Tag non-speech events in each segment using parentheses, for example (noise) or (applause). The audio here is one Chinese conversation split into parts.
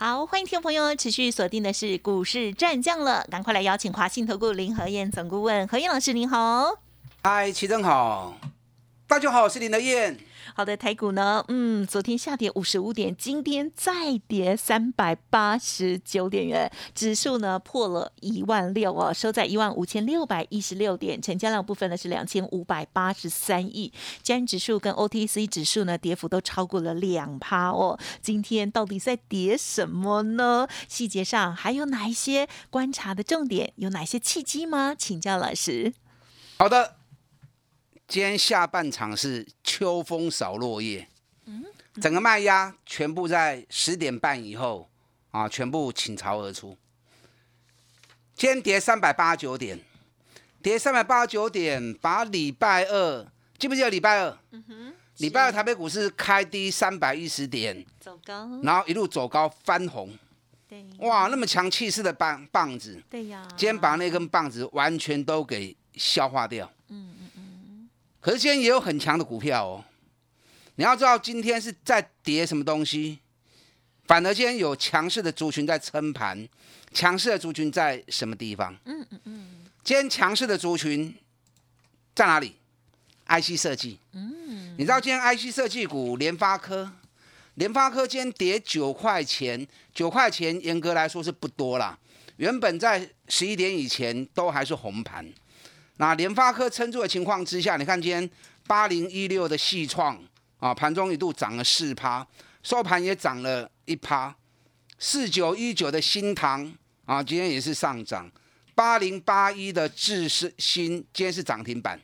好，欢迎听众朋友持续锁定的是股市战将了，赶快来邀请华信投顾林和燕总顾问何燕老师，您好。嗨，齐正好，大家好，我是林和燕。好的，台股呢，嗯，昨天下跌五十五点，今天再跌三百八十九点元，指数呢破了一万六哦，收在一万五千六百一十六点，成交量部分呢是两千五百八十三亿，加指数跟 OTC 指数呢跌幅都超过了两趴哦。今天到底在跌什么呢？细节上还有哪一些观察的重点？有哪些契机吗？请教老师。好的。今天下半场是秋风扫落叶，整个卖压全部在十点半以后啊，全部倾巢而出。今天跌三百八十九点，跌三百八十九点，把礼拜二记不记得礼拜二？哼？礼拜二台北股市开低三百一十点，走高，然后一路走高翻红，对，哇，那么强气势的棒棒子，对呀，今天把那根棒子完全都给消化掉，嗯。可是今天也有很强的股票哦，你要知道今天是在跌什么东西，反而今天有强势的族群在撑盘，强势的族群在什么地方？嗯嗯嗯。今天强势的族群在哪里？IC 设计。嗯。你知道今天 IC 设计股联发科，联发科今天跌九块钱，九块钱严格来说是不多啦，原本在十一点以前都还是红盘。那联发科撑住的情况之下，你看今天八零一六的细创啊，盘中一度涨了四趴，收盘也涨了一趴。四九一九的新塘啊，今天也是上涨。八零八一的智新今天是涨停板。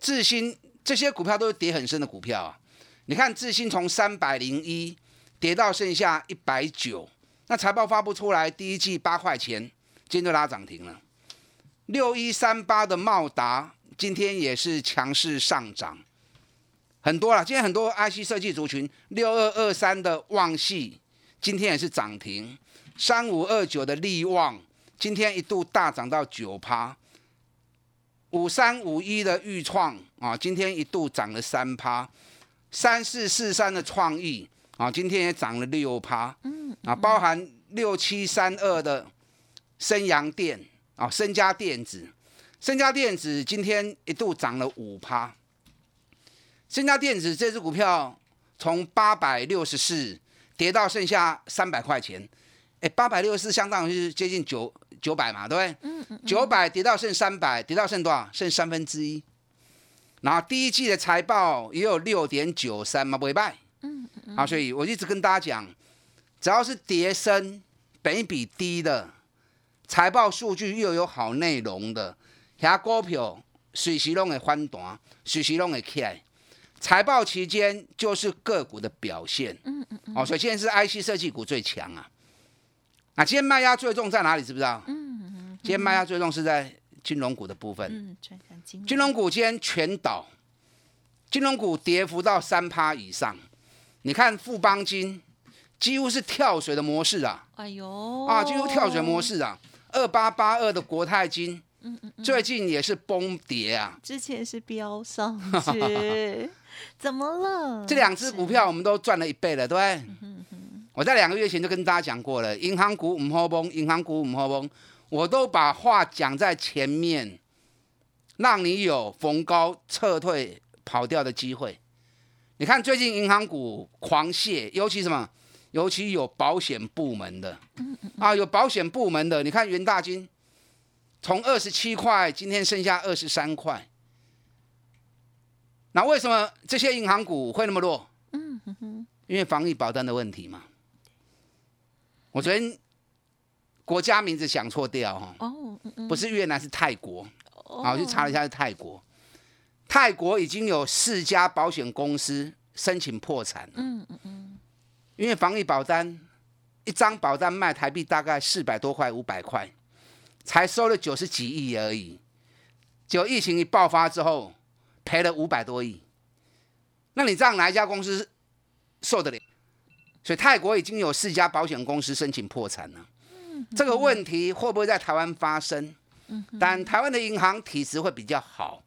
智新这些股票都是跌很深的股票啊。你看智新从三百零一跌到剩下一百九，那财报发布出来，第一季八块钱，今天就拉涨停了。六一三八的茂达今天也是强势上涨，很多了。今天很多 IC 设计族群，六二二三的旺系今天也是涨停，三五二九的利旺今天一度大涨到九趴，五三五一的裕创啊今天一度涨了三趴，三四四三的创意啊今天也涨了六趴，嗯啊包含六七三二的升阳电。啊，深家电子，深家电子今天一度涨了五趴。深家电子这只股票从八百六十四跌到剩下三百块钱，哎，八百六十四相当于是接近九九百嘛，对不对？嗯嗯。九百跌到剩三百，跌到剩多少？剩三分之一。然后第一季的财报也有六点九三嘛，不会败。嗯嗯。啊，所以我一直跟大家讲，只要是跌升、本比低的。财报数据又有好内容的，遐股票随时拢会翻弹，随时拢会起来。财报期间就是个股的表现。嗯嗯嗯。哦，所以现在是 IC 设计股最强啊。那今天卖压最重在哪里？知不知道？嗯嗯。今天卖压最重是在金融股的部分。嗯，金融股今天全倒，金融股跌幅到三趴以上。你看富邦金几乎是跳水的模式啊。哎呦。啊，几乎跳水模式啊。二八八二的国泰金，嗯嗯，最近也是崩跌啊。之前是飙上去，(laughs) 怎么了？这两只股票我们都赚了一倍了，对不对？我在两个月前就跟大家讲过了，银行股唔好崩，银行股唔好崩，我都把话讲在前面，让你有逢高撤退跑掉的机会。你看最近银行股狂泻，尤其什么？尤其有保险部门的，啊，有保险部门的，你看元大金从二十七块，今天剩下二十三块。那为什么这些银行股会那么弱？因为防疫保单的问题嘛。我昨天国家名字想错掉哈，哦，不是越南是泰国，啊，我去查了一下是泰国，泰国已经有四家保险公司申请破产。嗯嗯嗯。因为防疫保单一张保单卖台币大概四百多块五百块，才收了九十几亿而已。结果疫情一爆发之后，赔了五百多亿。那你这样哪一家公司受得了？所以泰国已经有四家保险公司申请破产了。这个问题会不会在台湾发生？但台湾的银行体质会比较好，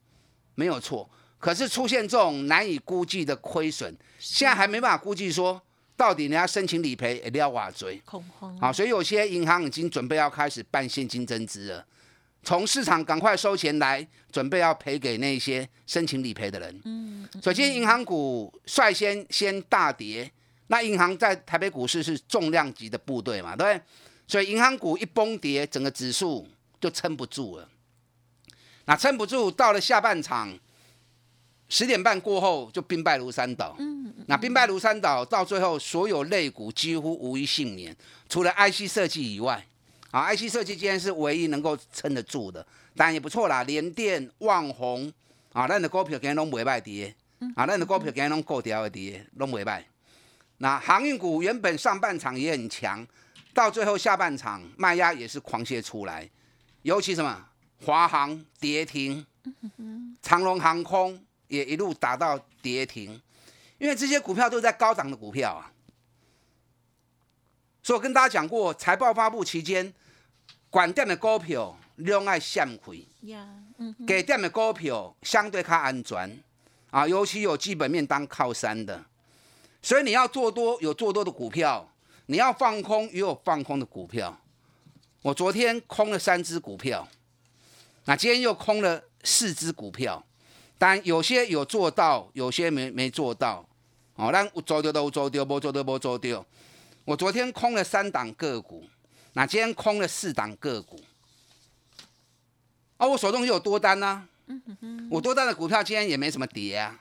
没有错。可是出现这种难以估计的亏损，现在还没办法估计说到底人家申请理赔也要瓦追恐慌啊，所以有些银行已经准备要开始办现金增资了，从市场赶快收钱来，准备要赔给那些申请理赔的人。嗯，首先银行股率先先大跌，那银行在台北股市是重量级的部队嘛，对不对？所以银行股一崩跌，整个指数就撑不住了。那撑不住，到了下半场。十点半过后就兵败如山倒，嗯，那兵败如山倒，到最后所有类股几乎无一幸免，除了 IC 设计以外，啊，IC 设计今天是唯一能够撑得住的，当然也不错啦，联电、旺宏，啊，咱的股票今天拢袂败跌，啊，咱的股票今天拢够掉的跌，拢袂败。那航运股原本上半场也很强，到最后下半场卖压也是狂泻出来，尤其什么华航跌停，长龙航空。也一路打到跌停，因为这些股票都是在高涨的股票啊。所以我跟大家讲过，财报发布期间，管店的股票量爱向亏，给店的股票相对较安全啊，尤其有基本面当靠山的。所以你要做多有做多的股票，你要放空也有放空的股票。我昨天空了三只股票，那今天又空了四只股票。但有些有做到，有些没没做到，哦，那有做到都有做到，无做到无做到。我昨天空了三档个股，那今天空了四档个股，啊，我手中又有多单呢，我多单的股票今天也没什么跌啊，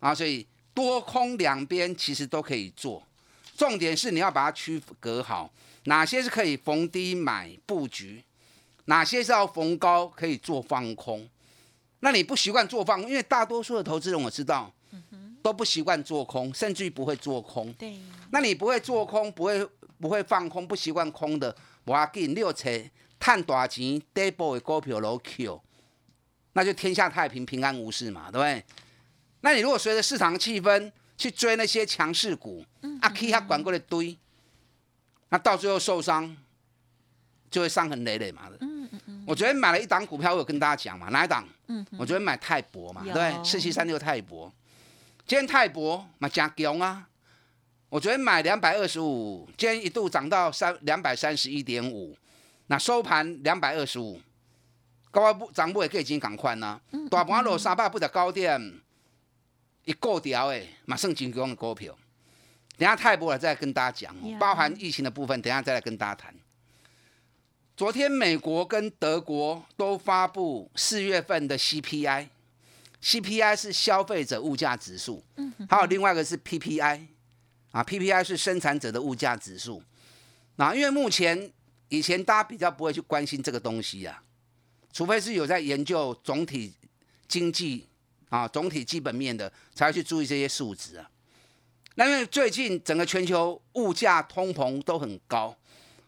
啊，所以多空两边其实都可以做，重点是你要把它区隔好，哪些是可以逢低买布局，哪些是要逢高可以做放空。那你不习惯做放，因为大多数的投资人我知道，都不习惯做空，甚至于不会做空。对，那你不会做空，不会不会放空，不习惯空的，我要给你六车探大钱 double 的股票楼 Q，那就天下太平，平安无事嘛，对不对？那你如果随着市场气氛去追那些强势股，阿 K 他管过来堆，那到最后受伤，就会伤痕累累嘛的。我昨天买了一档股票，我有跟大家讲嘛，哪一档？嗯，我昨天买泰博嘛，对，四七三六泰博，今天泰博嘛加强啊，我昨天买两百二十五，今天一度涨到三两百三十一点五，那收盘两百二十五，高不涨不也可以进赶快呢？大盘落三百不的高点，一过掉诶，马上进攻的股票，等下泰博了再跟大家讲，包含疫情的部分，等下再来跟大家谈。昨天美国跟德国都发布四月份的 CPI，CPI 是消费者物价指数，嗯，还有另外一个是 PPI，啊，PPI 是生产者的物价指数。那因为目前以前大家比较不会去关心这个东西啊，除非是有在研究总体经济啊、总体基本面的，才会去注意这些数值啊。那因为最近整个全球物价通膨都很高。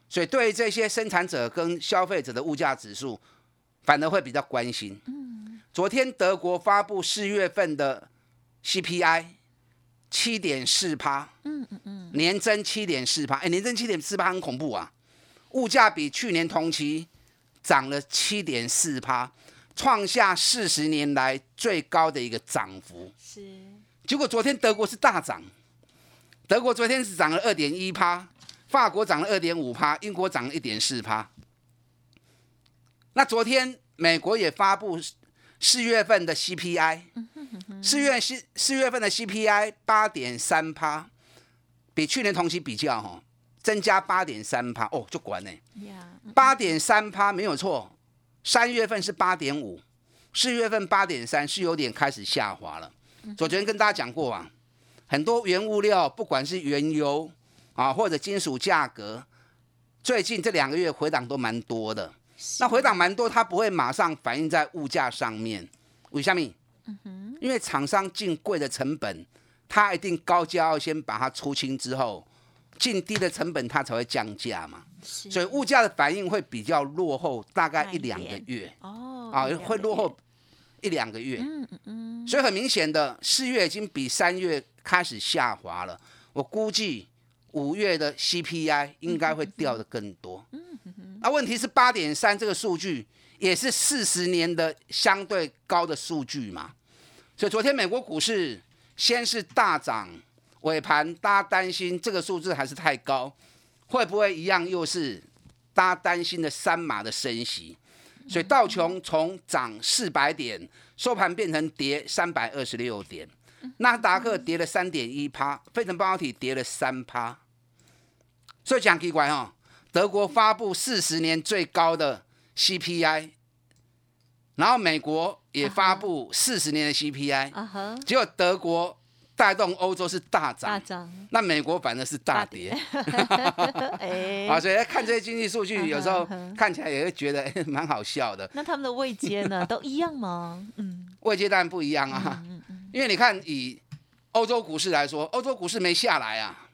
所以，对于这些生产者跟消费者的物价指数，反而会比较关心。嗯，昨天德国发布四月份的 CPI，七点四趴。嗯嗯嗯，年增七点四趴。哎，年增七点四趴很恐怖啊！物价比去年同期涨了七点四趴，创下四十年来最高的一个涨幅。是。结果昨天德国是大涨，德国昨天是涨了二点一趴。法国涨了二点五趴，英国涨了一点四趴。那昨天美国也发布四月份的 CPI，四月四四月份的 CPI 八点三趴，比去年同期比较哈，增加八点三趴哦，就管呢，八点三趴没有错。三月份是八点五，四月份八点三是有点开始下滑了。昨天跟大家讲过啊，很多原物料，不管是原油。啊，或者金属价格，最近这两个月回档都蛮多的。那回档蛮多，它不会马上反映在物价上面。为什么？嗯哼，因为厂商进贵的成本，它一定高价要先把它出清之后，进低的成本，它才会降价嘛。是所以物价的反应会比较落后，大概一两个月哦啊，会落后一两个月。嗯嗯嗯，所以很明显的，四月已经比三月开始下滑了。我估计五月的 CPI 应该会掉的更多。那问题是八点三这个数据也是四十年的相对高的数据嘛？所以昨天美国股市先是大涨，尾盘大家担心这个数字还是太高，会不会一样又是大家担心的三码的升息？所以道琼从涨四百点，收盘变成跌三百二十六点，纳斯达克跌了三点一趴，费城半导体跌了三趴。所以讲奇怪哦，德国发布四十年最高的 CPI，然后美国也发布四十年的 CPI，结果德国带动欧洲是大涨，大涨，那美国反而是大跌。(laughs) 哎。啊，所以看这些经济数据，有时候看起来也会觉得哎蛮好笑的。那他们的位阶呢，(laughs) 都一样吗？嗯，位阶当然不一样啊，因为你看以欧洲股市来说，欧洲股市没下来啊，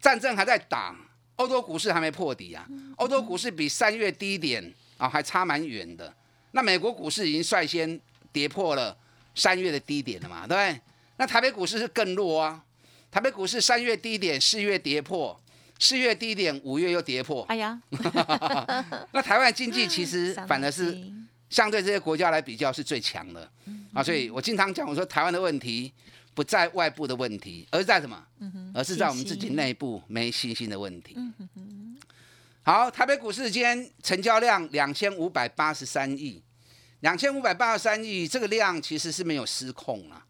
战争还在打，欧洲股市还没破底啊，欧洲股市比三月低点啊还差蛮远的。那美国股市已经率先跌破了三月的低点了嘛，对不对？那台北股市是更弱啊，台北股市三月低点，四月跌破，四月低点，五月又跌破。哎呀，(laughs) 那台湾经济其实 (laughs) 反而是相对这些国家来比较是最强的。啊，所以我经常讲，我说台湾的问题不在外部的问题，而是在什么？而是在我们自己内部没信心的问题。好，台北股市今天成交量两千五百八十三亿，两千五百八十三亿，这个量其实是没有失控了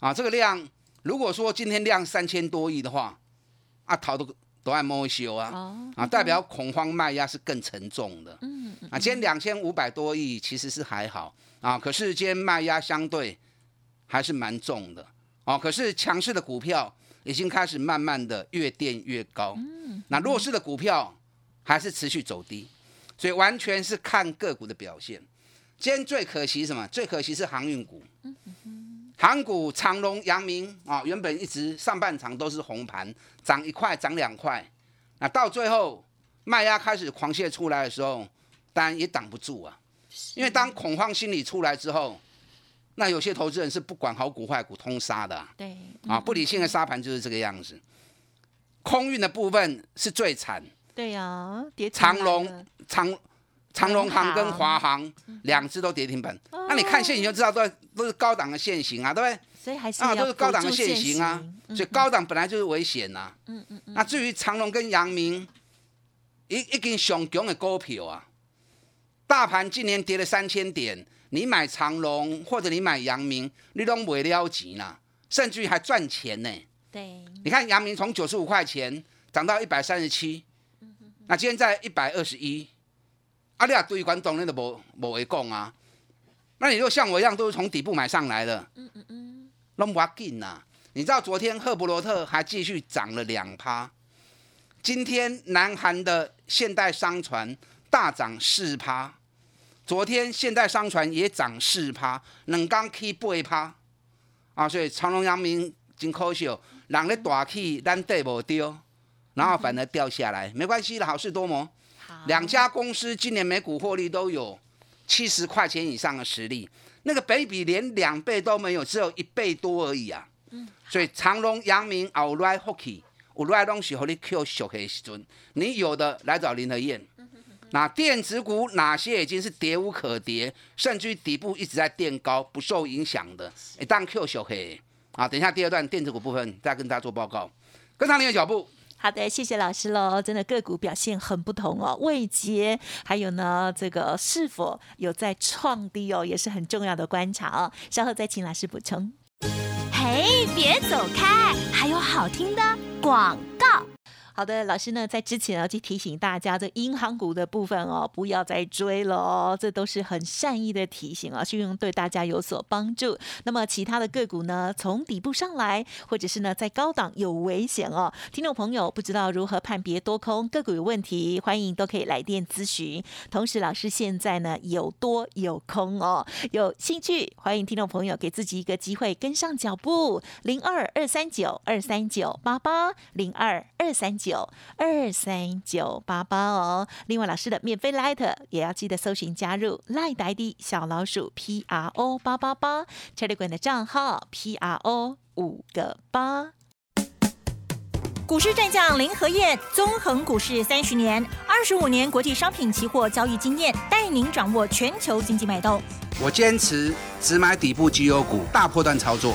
啊。这个量如果说今天量三千多亿的话，啊，逃都都按摸修啊。哦，啊，代表恐慌卖压是更沉重的。嗯，啊，今天两千五百多亿其实是还好啊，可是今天卖压相对还是蛮重的。哦，可是强势的股票已经开始慢慢的越垫越高。嗯，那弱势的股票还是持续走低，所以完全是看个股的表现。今天最可惜什么？最可惜是航运股。航股长隆、阳明啊，原本一直上半场都是红盘，涨一块涨两块，那到最后卖压开始狂泻出来的时候，当然也挡不住啊。因为当恐慌心理出来之后，那有些投资人是不管好股坏股通杀的啊，对，啊不理性的杀盘就是这个样子。空运的部分是最惨，对呀，跌长来了隆长长隆航跟华。航两只都跌停板，那你看现形就知道都都是高档的现形啊，对不对？所以还是啊，都是高档的现行啊，行。所以高档本来就是危险呐、嗯嗯嗯，那至于长隆跟阳明，一一根上强的股票啊，大盘今年跌了三千点，你买长隆或者你买阳明，你都没了钱啦，甚至于还赚钱呢。对，你看阳明从九十五块钱涨到一百三十七，那今天在一百二十一，啊，你啊对关东那都无无会讲啊。那你如果像我一样都是从底部买上来的，嗯嗯嗯，拢不要紧呐。你知道昨天赫伯罗特还继续涨了两趴，今天南韩的现代商船大涨四趴，昨天现代商船也涨四趴，两刚 K 八趴啊，所以长隆、阳明真可惜哦，人咧大起，咱对无丢，然后反而掉下来，没关系的，好事多磨。好，两家公司今年每股获利都有七十块钱以上的实力，那个北比连两倍都没有，只有一倍多而已啊。所以长隆、阳明、后来福气，有来东西和你 Q 小的时阵，你有的来找林和燕。那电子股哪些已经是跌无可跌，甚至于底部一直在垫高，不受影响的，一旦 Q 小黑啊，等一下第二段电子股部分再跟大家做报告，跟上您的脚步。好的，谢谢老师喽。真的个股表现很不同哦，位阶还有呢，这个是否有在创低哦，也是很重要的观察哦。稍后再请老师补充。嘿，别走开，还有好听的广告。好的，老师呢在之前啊就提醒大家，这银行股的部分哦，不要再追了哦，这都是很善意的提醒啊，希望对大家有所帮助。那么其他的个股呢，从底部上来，或者是呢在高档有危险哦，听众朋友不知道如何判别多空个股有问题，欢迎都可以来电咨询。同时，老师现在呢有多有空哦，有兴趣欢迎听众朋友给自己一个机会跟上脚步，零二二三九二三九八八零二二三九。二三九八八哦，另外老师的免费 Light 也要记得搜寻加入 Light ID 小老鼠 P R O 八八八 Telegram 的账号 P R O 五个八。股市战将林和燕，纵横股市三十年，二十五年国际商品期货交易经验，带您掌握全球经济脉动。我坚持只买底部绩优股，大波段操作。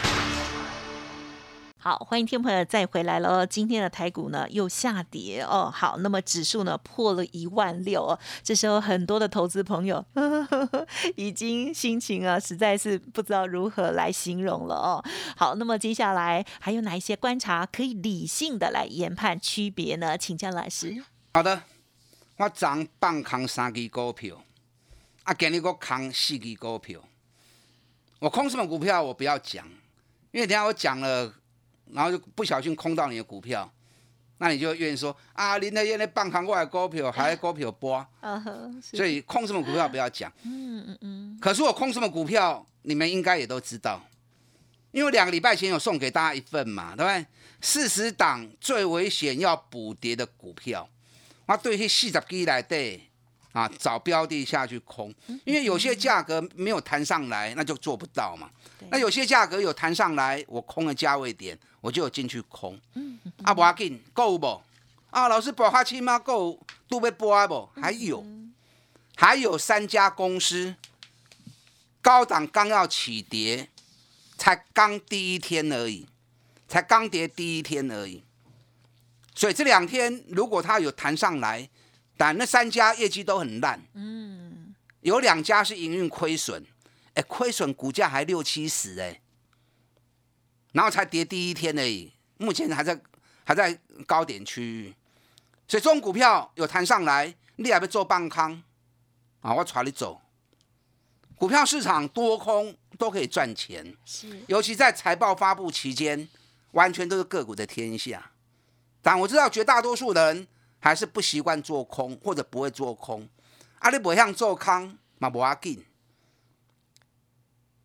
好，欢迎听朋友再回来了。今天的台股呢又下跌哦。好，那么指数呢破了一万六哦。这时候很多的投资朋友 (laughs) 已经心情啊实在是不知道如何来形容了哦。好，那么接下来还有哪一些观察可以理性的来研判区别呢？请教老师。好的，我涨半空三支股票，啊，今日我空四支股票。我空什么股票我不要讲，因为等下我讲了。然后就不小心空到你的股票，那你就愿意说啊，林德燕那半扛过来股票，(laughs) 还股票波，所以空什么股票不要讲。嗯嗯嗯。可是我空什么股票，你们应该也都知道，因为两个礼拜前有送给大家一份嘛，对不对？四十档最危险要补跌的股票，我对去四十几来对啊，找标的下去空，因为有些价格没有弹上来，那就做不到嘛。那有些价格有弹上来，我空的价位点。我就有进去空，啊，不要紧，够不？啊，老师，博花七吗？够都被博不？还有，还有三家公司，高档刚要起跌，才刚第一天而已，才刚跌第一天而已。所以这两天如果它有弹上来，但那三家业绩都很烂，嗯，有两家是营运亏损，哎，亏损股价还六七十，哎。然后才跌第一天而已，目前还在还在高点区。域，所以这种股票有弹上来，你还要做半康。啊？我传你走，股票市场多空都可以赚钱，是，尤其在财报发布期间，完全都是个股的天下。但我知道绝大多数人还是不习惯做空或者不会做空，啊，你不像做空嘛不要紧，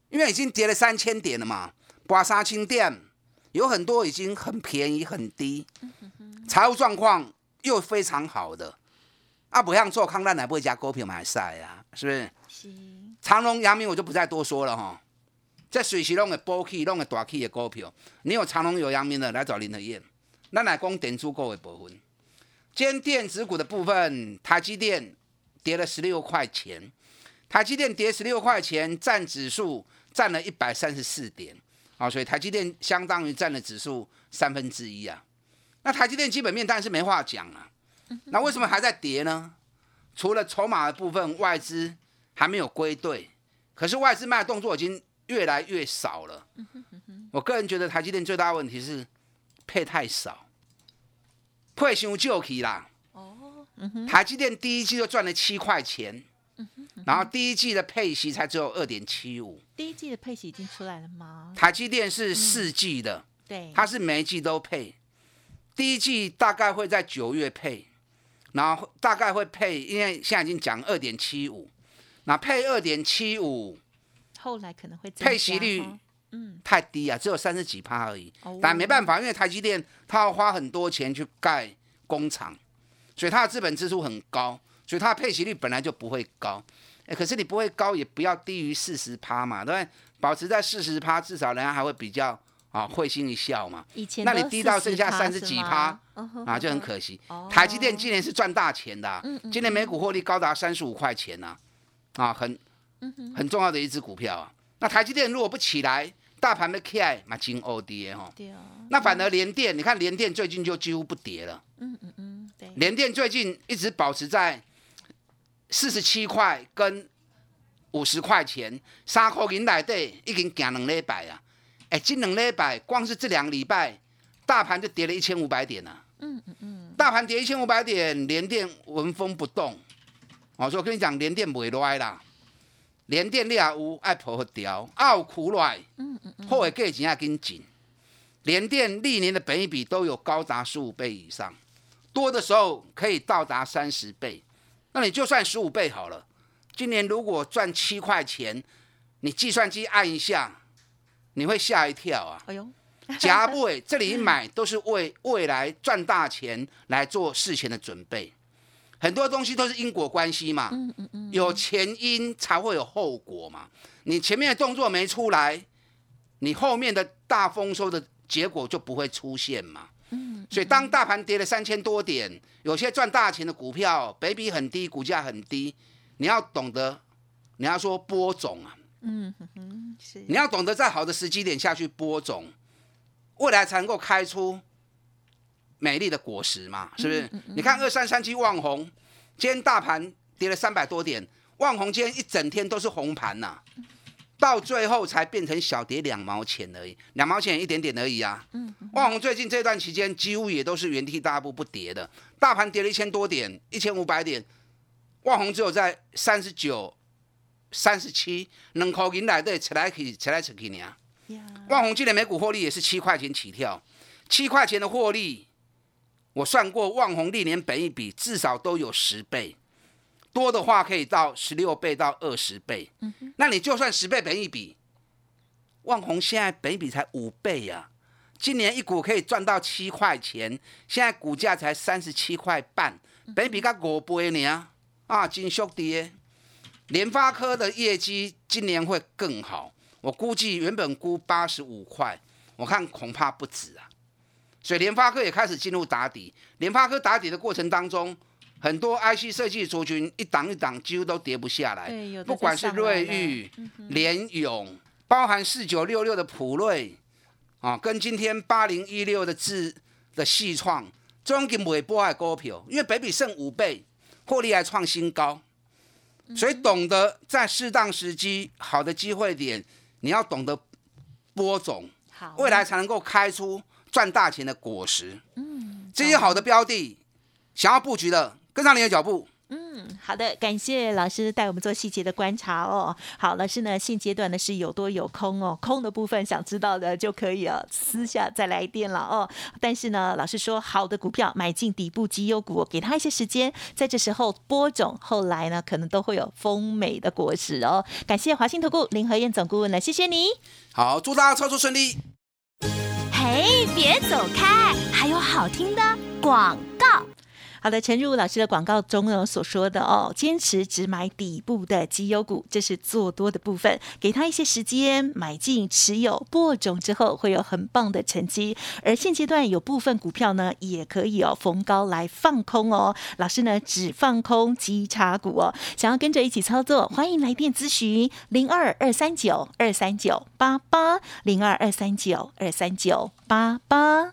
因为已经跌了三千点了嘛。刮痧清点有很多已经很便宜很低，财务状况又非常好的，啊，不像做康奈奶不会加股票买晒呀，是不是？是。长隆、阳明我就不再多说了哈，这水席弄个波 key 弄个大 key 的股票，你有长隆有阳明的来找林德燕，那乃讲点足够的部分。今天电子股的部分，台积电跌了十六块钱，台积电跌十六块钱，占指数占了一百三十四点。啊，所以台积电相当于占了指数三分之一啊。那台积电基本面当然是没话讲啊。那为什么还在跌呢？除了筹码的部分，外资还没有归队，可是外资卖的动作已经越来越少了。我个人觉得台积电最大问题是配太少，配伤旧气啦。哦，台积电第一季就赚了七块钱。然后第一季的配息才只有二点七五。第一季的配息已经出来了吗？台积电是四季的，对，它是每一季都配。第一季大概会在九月配，然后大概会配，因为现在已经讲二点七五，那配二点七五，后来可能会配息率嗯，太低啊，只有三十几趴而已。哦但没办法，因为台积电它要花很多钱去盖工厂，所以它的资本支出很高，所以它的配息率本来就不会高。哎，可是你不会高，也不要低于四十趴嘛，对不对？保持在四十趴，至少人家还会比较啊会心一笑嘛。以前那你低到剩下三十几趴啊，就很可惜哦。台积电今年是赚大钱的啊、嗯嗯今年每股获利高达三十五块钱呐、啊，很嗯很重要的一只股票啊。那台积电如果不起来，大盘的 KI 嘛金 O D 哈，那反而联电，你看联电最近就几乎不跌了，嗯嗯嗯，对，联电最近一直保持在四十七块跟五十块钱，三块银内底已经行两礼拜啊。哎，这两礼拜光是这两个礼拜，大盘就跌了一千五百点啊。嗯嗯嗯，大盘跌一千五百点，联电纹风不动。我说我跟你讲，联电不会歪啦。联电你也有爱破掉，啊有苦赖，嗯嗯嗯，后的价钱也跟紧。联电历年的本益比都有高达十五倍以上，多的时候可以到达三十倍。那你就算十五倍好了，今年如果赚七块钱，你计算机按一下，你会吓一跳啊！哎呦，夹不尾这里一买都是为未来赚大钱来做事前的准备，很多东西都是因果关系嘛，嗯嗯嗯，有前因才会有后果嘛。你前面的动作没出来，你后面的大丰收的结果就不会出现嘛。嗯，所以当大盘跌了三千多点，有些赚大钱的股票，北比很低，股价很低，你要懂得，你要说播种啊，嗯是，你要懂得在好的时机点下去播种，未来才能够开出美丽的果实嘛，是不是？你看二三三七旺红，今天大盘跌了三百多点，旺红今天一整天都是红盘呐、到最后才变成小跌两毛钱而已，两毛钱一点点而已啊。嗯旺红最近这段期间几乎也都是原地大步不跌的，大盘跌了一千多点，一千五百点，旺红只有在三十九、三十七，两块银来对，扯来去，扯来扯去呢。呀，旺宏今年每股获利也是七块钱起跳，七块钱的获利，我算过，旺宏历年本一比至少都有十倍，多的话可以到十六倍到二十倍。那你就算十倍本一比，旺宏现在本一比才五倍呀、今年一股可以赚到七块钱，现在股价才三十七块半，本一比才五倍呢，啊，真俗跌。联发科的业绩今年会更好，我估计原本估八十五块，我看恐怕不止啊。所以联发科也开始进入打底。联发科打底的过程当中，很多 IC 设计族群一档一档几乎都跌不下来，不管是瑞昱、联咏，包含四九六六的普瑞啊，跟今天八零一六的智的细创，中金尾波的股票，因为北比剩五倍，获利还创新高。所以懂得在适当时机、好的机会点，你要懂得播种，好，未来才能够开出赚大钱的果实。嗯，这些好的标的，想要布局的，跟上你的脚步。嗯，好的，感谢老师带我们做细节的观察哦。好，老师呢，现阶段呢是有多有空哦，空的部分想知道的就可以啊，私下再来电了哦。但是呢，老师说好的股票买进底部绩优股，给他一些时间，在这时候播种，后来呢可能都会有丰美的果实哦。感谢华信投顾林和燕总顾问了，谢谢你。好，祝大家操作顺利。别走开，还有好听的广。好的，陈如老师的广告中呢所说的哦，坚持只买底部的绩优股，这是做多的部分，给他一些时间买进持有播种之后，会有很棒的成绩。而现阶段有部分股票呢，也可以哦逢高来放空哦。老师呢只放空基差股哦，想要跟着一起操作，欢迎来电咨询零二二三九二三九八八零二二三九二三九八八。